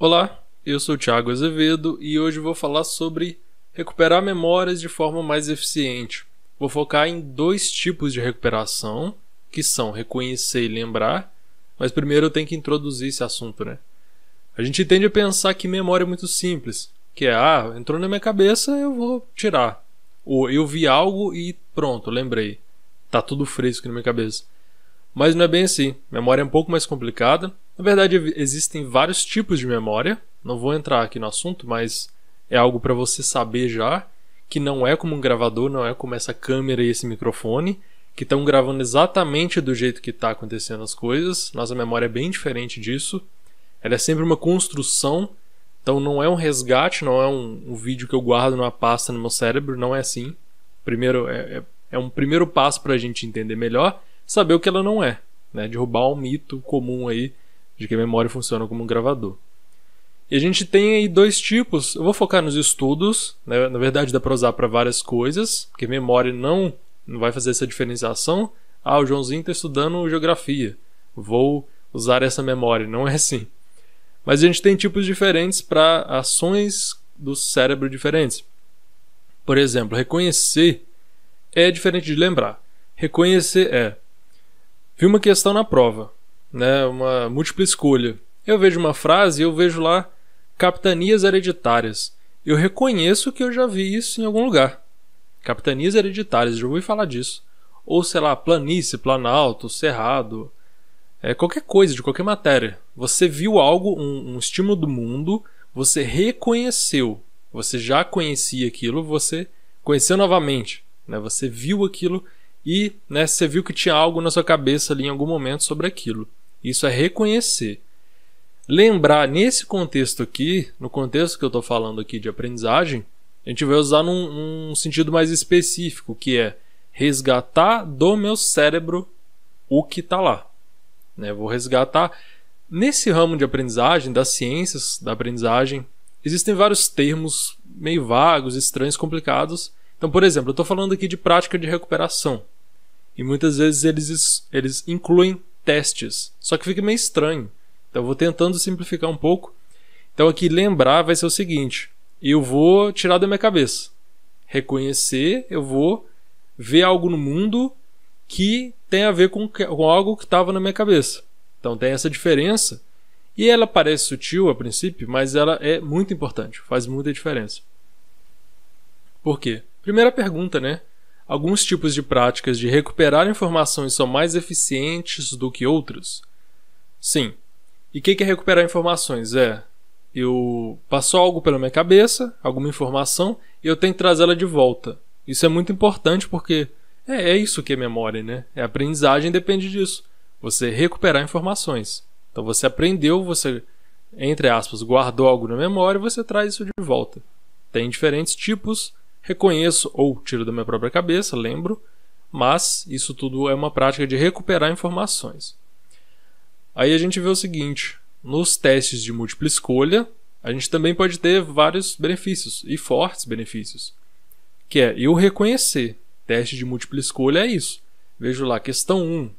Olá, eu sou o Thiago Azevedo e hoje vou falar sobre recuperar memórias de forma mais eficiente. Vou focar em dois tipos de recuperação, que são reconhecer e lembrar, mas primeiro eu tenho que introduzir esse assunto, né? A gente tende a pensar que memória é muito simples, que é, ah, entrou na minha cabeça, eu vou tirar. Ou eu vi algo e pronto, lembrei. Tá tudo fresco na minha cabeça. Mas não é bem assim. Memória é um pouco mais complicada. Na verdade, existem vários tipos de memória. Não vou entrar aqui no assunto, mas é algo para você saber já que não é como um gravador, não é como essa câmera e esse microfone, que estão gravando exatamente do jeito que está acontecendo as coisas. Nossa memória é bem diferente disso. Ela é sempre uma construção, então não é um resgate, não é um, um vídeo que eu guardo numa pasta no meu cérebro, não é assim. Primeiro, é, é, é um primeiro passo para a gente entender melhor, saber o que ela não é, né? derrubar um mito comum aí de que a memória funciona como um gravador. E a gente tem aí dois tipos. Eu vou focar nos estudos, né? na verdade dá para usar para várias coisas, porque memória não, não vai fazer essa diferenciação. Ah, o Joãozinho está estudando geografia, vou usar essa memória. Não é assim. Mas a gente tem tipos diferentes para ações do cérebro diferentes. Por exemplo, reconhecer é diferente de lembrar. Reconhecer é. Vi uma questão na prova né, uma múltipla escolha. Eu vejo uma frase e eu vejo lá capitanias hereditárias. Eu reconheço que eu já vi isso em algum lugar. Capitanias hereditárias, já ouvi falar disso. Ou sei lá, planície, planalto, cerrado, é, qualquer coisa, de qualquer matéria. Você viu algo, um, um estímulo do mundo, você reconheceu. Você já conhecia aquilo, você conheceu novamente. Né? Você viu aquilo e né, você viu que tinha algo na sua cabeça ali em algum momento sobre aquilo. Isso é reconhecer. Lembrar nesse contexto aqui, no contexto que eu estou falando aqui de aprendizagem, a gente vai usar num, num sentido mais específico, que é resgatar do meu cérebro o que está lá. Né? Vou resgatar. Nesse ramo de aprendizagem, das ciências da aprendizagem, existem vários termos meio vagos, estranhos, complicados. Então, por exemplo, eu estou falando aqui de prática de recuperação. E muitas vezes eles, eles incluem testes. Só que fica meio estranho. Então eu vou tentando simplificar um pouco. Então aqui lembrar vai ser o seguinte: eu vou tirar da minha cabeça. Reconhecer, eu vou ver algo no mundo que tem a ver com, com algo que estava na minha cabeça. Então tem essa diferença. E ela parece sutil a princípio, mas ela é muito importante, faz muita diferença. Por quê? Primeira pergunta, né? Alguns tipos de práticas de recuperar informações são mais eficientes do que outros? Sim. E o que é recuperar informações? É, eu passou algo pela minha cabeça, alguma informação, e eu tenho que trazê-la de volta. Isso é muito importante porque é, é isso que é memória, né? É aprendizagem depende disso. Você recuperar informações. Então você aprendeu, você, entre aspas, guardou algo na memória e você traz isso de volta. Tem diferentes tipos Reconheço ou tiro da minha própria cabeça, lembro, mas isso tudo é uma prática de recuperar informações. Aí a gente vê o seguinte: nos testes de múltipla escolha, a gente também pode ter vários benefícios e fortes benefícios. Que é eu reconhecer. Teste de múltipla escolha é isso. Vejo lá, questão 1.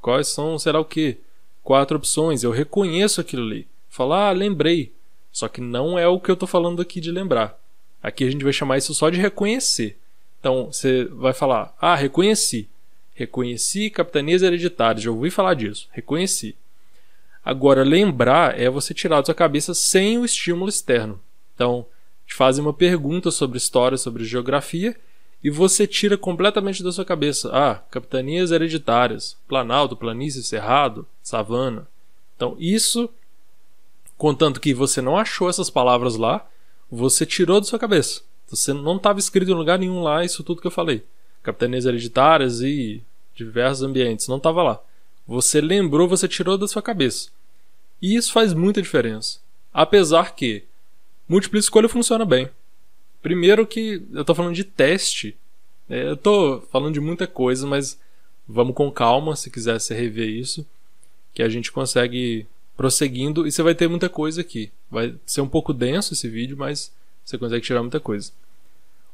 Quais são, será o quê? Quatro opções. Eu reconheço aquilo ali. Falar, ah, lembrei. Só que não é o que eu estou falando aqui de lembrar. Aqui a gente vai chamar isso só de reconhecer. Então você vai falar: Ah, reconheci. Reconheci capitanias hereditárias. Já ouvi falar disso. Reconheci. Agora, lembrar é você tirar da sua cabeça sem o estímulo externo. Então, te fazem uma pergunta sobre história, sobre geografia, e você tira completamente da sua cabeça. Ah, capitanias hereditárias, Planalto, Planície, Cerrado, Savana. Então, isso, contanto que você não achou essas palavras lá, você tirou da sua cabeça. Você não estava escrito em lugar nenhum lá isso tudo que eu falei. Capitanias hereditárias e diversos ambientes. Não estava lá. Você lembrou, você tirou da sua cabeça. E isso faz muita diferença. Apesar que múltipla escolha funciona bem. Primeiro que eu estou falando de teste. É, eu estou falando de muita coisa, mas vamos com calma se quiser se rever isso. Que a gente consegue prosseguindo e você vai ter muita coisa aqui. Vai ser um pouco denso esse vídeo, mas você consegue tirar muita coisa.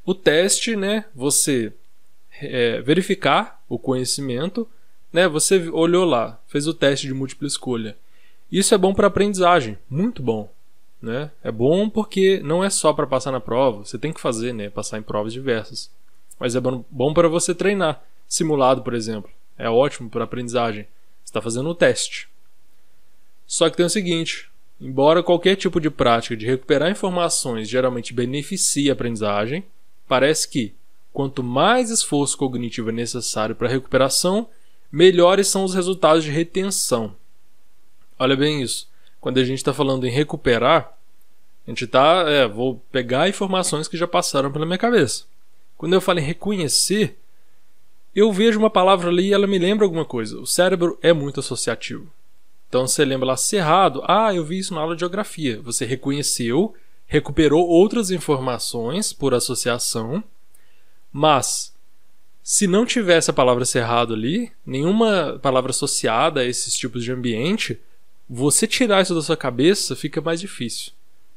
O teste, né? Você é, verificar o conhecimento, né? Você olhou lá, fez o teste de múltipla escolha. Isso é bom para aprendizagem, muito bom. né? É bom porque não é só para passar na prova, você tem que fazer, né? Passar em provas diversas. Mas é bom para você treinar. Simulado, por exemplo, é ótimo para aprendizagem. Você está fazendo o teste. Só que tem o seguinte: embora qualquer tipo de prática de recuperar informações geralmente beneficie a aprendizagem, parece que quanto mais esforço cognitivo é necessário para a recuperação, melhores são os resultados de retenção. Olha bem isso. Quando a gente está falando em recuperar, a gente está, é, vou pegar informações que já passaram pela minha cabeça. Quando eu falo em reconhecer, eu vejo uma palavra ali e ela me lembra alguma coisa. O cérebro é muito associativo. Então você lembra lá cerrado, ah, eu vi isso na aula de geografia. Você reconheceu, recuperou outras informações por associação, mas se não tivesse a palavra cerrado ali, nenhuma palavra associada a esses tipos de ambiente, você tirar isso da sua cabeça fica mais difícil.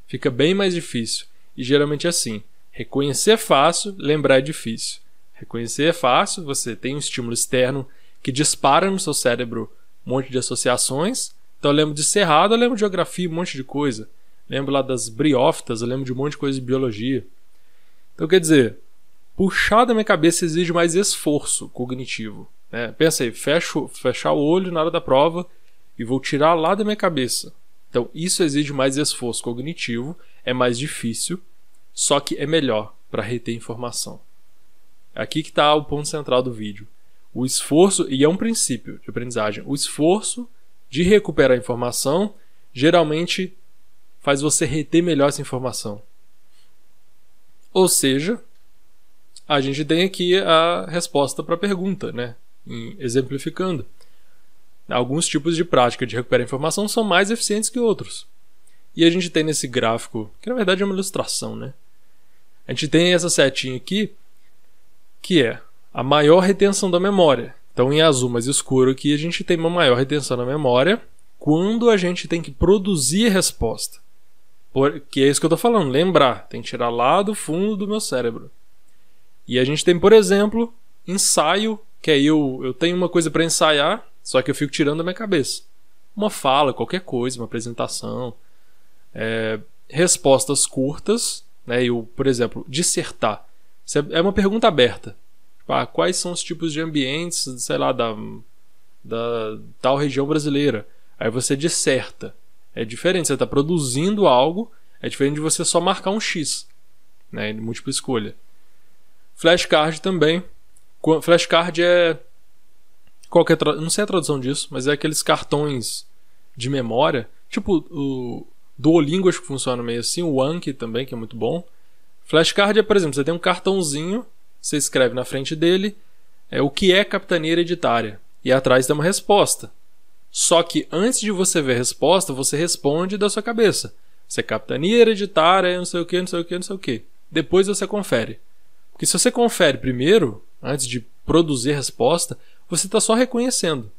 Fica bem mais difícil. E geralmente é assim. Reconhecer é fácil, lembrar é difícil. Reconhecer é fácil, você tem um estímulo externo que dispara no seu cérebro um monte de associações. Então eu lembro de cerrado, eu lembro de geografia, um monte de coisa. Lembro lá das briófitas, eu lembro de um monte de coisa de biologia. Então quer dizer, puxar da minha cabeça exige mais esforço cognitivo. Né? Pensa aí, fecho, fechar o olho na hora da prova e vou tirar lá da minha cabeça. Então, isso exige mais esforço cognitivo, é mais difícil, só que é melhor para reter informação. É aqui que está o ponto central do vídeo. O esforço, e é um princípio de aprendizagem, o esforço de recuperar a informação geralmente faz você reter melhor essa informação. Ou seja, a gente tem aqui a resposta para a pergunta, né? exemplificando. Alguns tipos de prática de recuperar informação são mais eficientes que outros. E a gente tem nesse gráfico, que na verdade é uma ilustração, né? A gente tem essa setinha aqui, que é a maior retenção da memória. Então, em azul mais escuro aqui, a gente tem uma maior retenção da memória quando a gente tem que produzir resposta. Porque é isso que eu estou falando, lembrar, tem que tirar lá do fundo do meu cérebro. E a gente tem, por exemplo, ensaio, que aí eu, eu tenho uma coisa para ensaiar, só que eu fico tirando da minha cabeça. Uma fala, qualquer coisa, uma apresentação. É, respostas curtas, né? Eu, por exemplo, dissertar. É uma pergunta aberta. Tipo, ah, quais são os tipos de ambientes, sei lá, da, da tal região brasileira? Aí você disserta. É diferente, você está produzindo algo, é diferente de você só marcar um X, né? Múltipla escolha. Flashcard também. Flashcard é qualquer tra... não sei a tradução disso, mas é aqueles cartões de memória, tipo o Duolingo acho que funciona meio assim, o Anki também, que é muito bom. Flashcard é, por exemplo, você tem um cartãozinho, você escreve na frente dele é o que é capitania hereditária e atrás tem uma resposta. Só que antes de você ver a resposta, você responde da sua cabeça. Se é capitania hereditária, não sei o que, não sei o que, não sei o que. Depois você confere. Porque se você confere primeiro, antes de produzir resposta, você está só reconhecendo.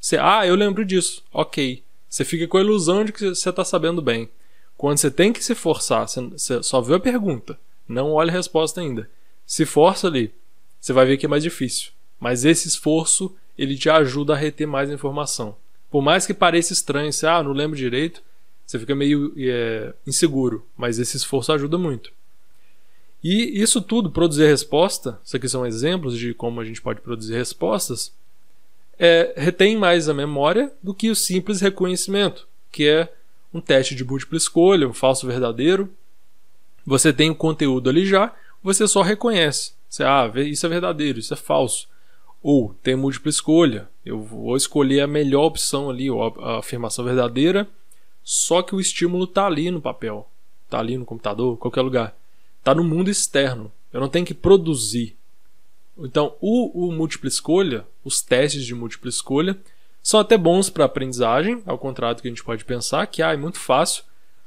Você, ah, eu lembro disso. Ok. Você fica com a ilusão de que você está sabendo bem. Quando você tem que se forçar, você só vê a pergunta, não olha a resposta ainda. Se força ali, você vai ver que é mais difícil. Mas esse esforço, ele te ajuda a reter mais informação. Por mais que pareça estranho, você, ah, não lembro direito, você fica meio é, inseguro. Mas esse esforço ajuda muito. E isso tudo, produzir resposta, isso aqui são exemplos de como a gente pode produzir respostas, é, retém mais a memória do que o simples reconhecimento, que é um teste de múltipla escolha, um falso verdadeiro. Você tem o conteúdo ali já, você só reconhece. Você, ah, isso é verdadeiro, isso é falso. Ou tem múltipla escolha, eu vou escolher a melhor opção ali, a afirmação verdadeira, só que o estímulo está ali no papel, está ali no computador, qualquer lugar está no mundo externo. Eu não tenho que produzir. Então, o, o múltipla escolha, os testes de múltipla escolha, são até bons para aprendizagem, ao contrário do que a gente pode pensar, que ah, é muito fácil.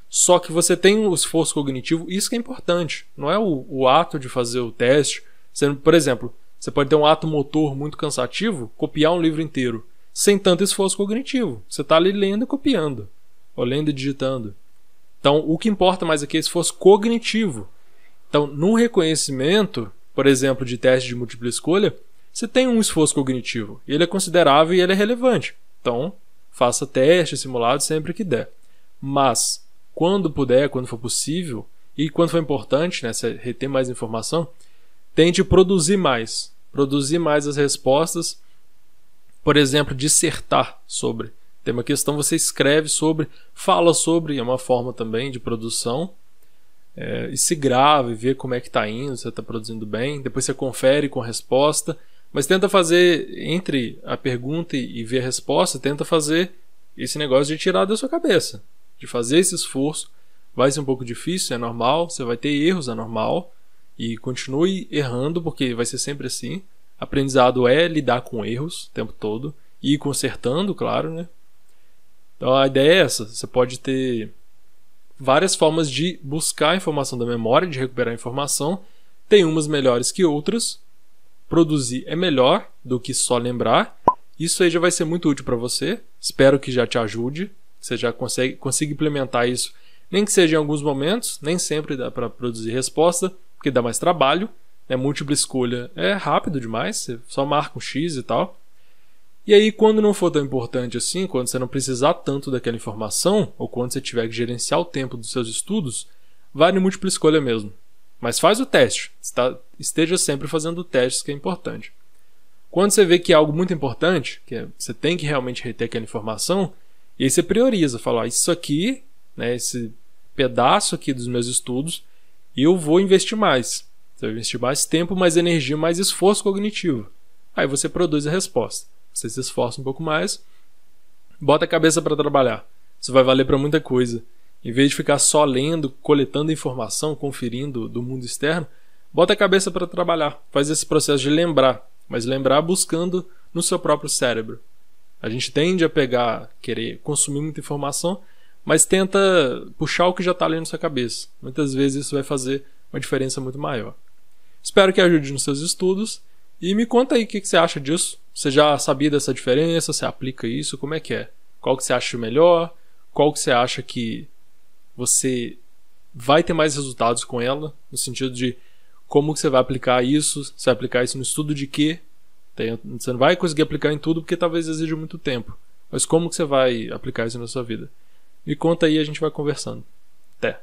Só que você tem o esforço cognitivo, isso que é importante. Não é o, o ato de fazer o teste. Você, por exemplo, você pode ter um ato motor muito cansativo, copiar um livro inteiro, sem tanto esforço cognitivo. Você está ali lendo e copiando, ou lendo e digitando. Então, o que importa mais aqui é esforço cognitivo. Então, no reconhecimento, por exemplo, de teste de múltipla escolha, você tem um esforço cognitivo. Ele é considerável e ele é relevante. Então, faça teste simulado sempre que der. Mas, quando puder, quando for possível, e quando for importante, né, reter mais informação, tente produzir mais. Produzir mais as respostas. Por exemplo, dissertar sobre. Tem uma questão, você escreve sobre, fala sobre, é uma forma também de produção. É, e se grave, vê como é que está indo, se está produzindo bem. Depois você confere com a resposta. Mas tenta fazer, entre a pergunta e ver a resposta, tenta fazer esse negócio de tirar da sua cabeça. De fazer esse esforço Vai ser um pouco difícil, é normal, você vai ter erros, é normal. E continue errando, porque vai ser sempre assim. Aprendizado é lidar com erros o tempo todo. E ir consertando, claro, né? Então a ideia é essa. Você pode ter várias formas de buscar a informação da memória, de recuperar a informação. Tem umas melhores que outras. Produzir é melhor do que só lembrar. Isso aí já vai ser muito útil para você. Espero que já te ajude. Você já consegue, consiga implementar isso nem que seja em alguns momentos, nem sempre dá para produzir resposta, porque dá mais trabalho. Né? Múltipla escolha é rápido demais, você só marca um X e tal. E aí, quando não for tão importante assim, quando você não precisar tanto daquela informação, ou quando você tiver que gerenciar o tempo dos seus estudos, vai no múltipla escolha mesmo. Mas faz o teste. Esteja sempre fazendo testes, que é importante. Quando você vê que é algo muito importante, que é, você tem que realmente reter aquela informação, e aí você prioriza, fala, ah, isso aqui né, esse pedaço aqui dos meus estudos, eu vou investir mais. Você vai investir mais tempo, mais energia, mais esforço cognitivo. Aí você produz a resposta. Você se esforça um pouco mais, bota a cabeça para trabalhar. Isso vai valer para muita coisa. Em vez de ficar só lendo, coletando informação, conferindo do mundo externo, bota a cabeça para trabalhar. Faz esse processo de lembrar, mas lembrar buscando no seu próprio cérebro. A gente tende a pegar, querer consumir muita informação, mas tenta puxar o que já está ali na sua cabeça. Muitas vezes isso vai fazer uma diferença muito maior. Espero que ajude nos seus estudos e me conta aí o que, que você acha disso. Você já sabia dessa diferença? Você aplica isso? Como é que é? Qual que você acha melhor? Qual que você acha que você vai ter mais resultados com ela? No sentido de como que você vai aplicar isso? Você vai aplicar isso no estudo de quê? Você não vai conseguir aplicar em tudo porque talvez exija muito tempo. Mas como que você vai aplicar isso na sua vida? Me conta aí, a gente vai conversando. Até!